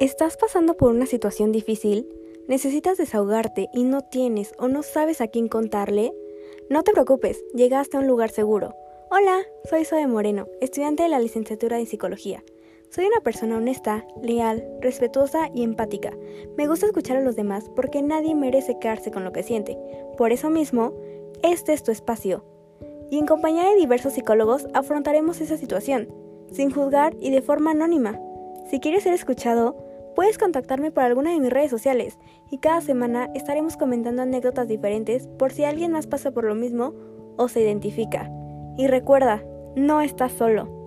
¿Estás pasando por una situación difícil? ¿Necesitas desahogarte y no tienes o no sabes a quién contarle? No te preocupes, llegaste a un lugar seguro. Hola, soy Zoe Moreno, estudiante de la licenciatura en psicología. Soy una persona honesta, leal, respetuosa y empática. Me gusta escuchar a los demás porque nadie merece quedarse con lo que siente. Por eso mismo, este es tu espacio. Y en compañía de diversos psicólogos afrontaremos esa situación, sin juzgar y de forma anónima. Si quieres ser escuchado, Puedes contactarme por alguna de mis redes sociales y cada semana estaremos comentando anécdotas diferentes por si alguien más pasa por lo mismo o se identifica. Y recuerda, no estás solo.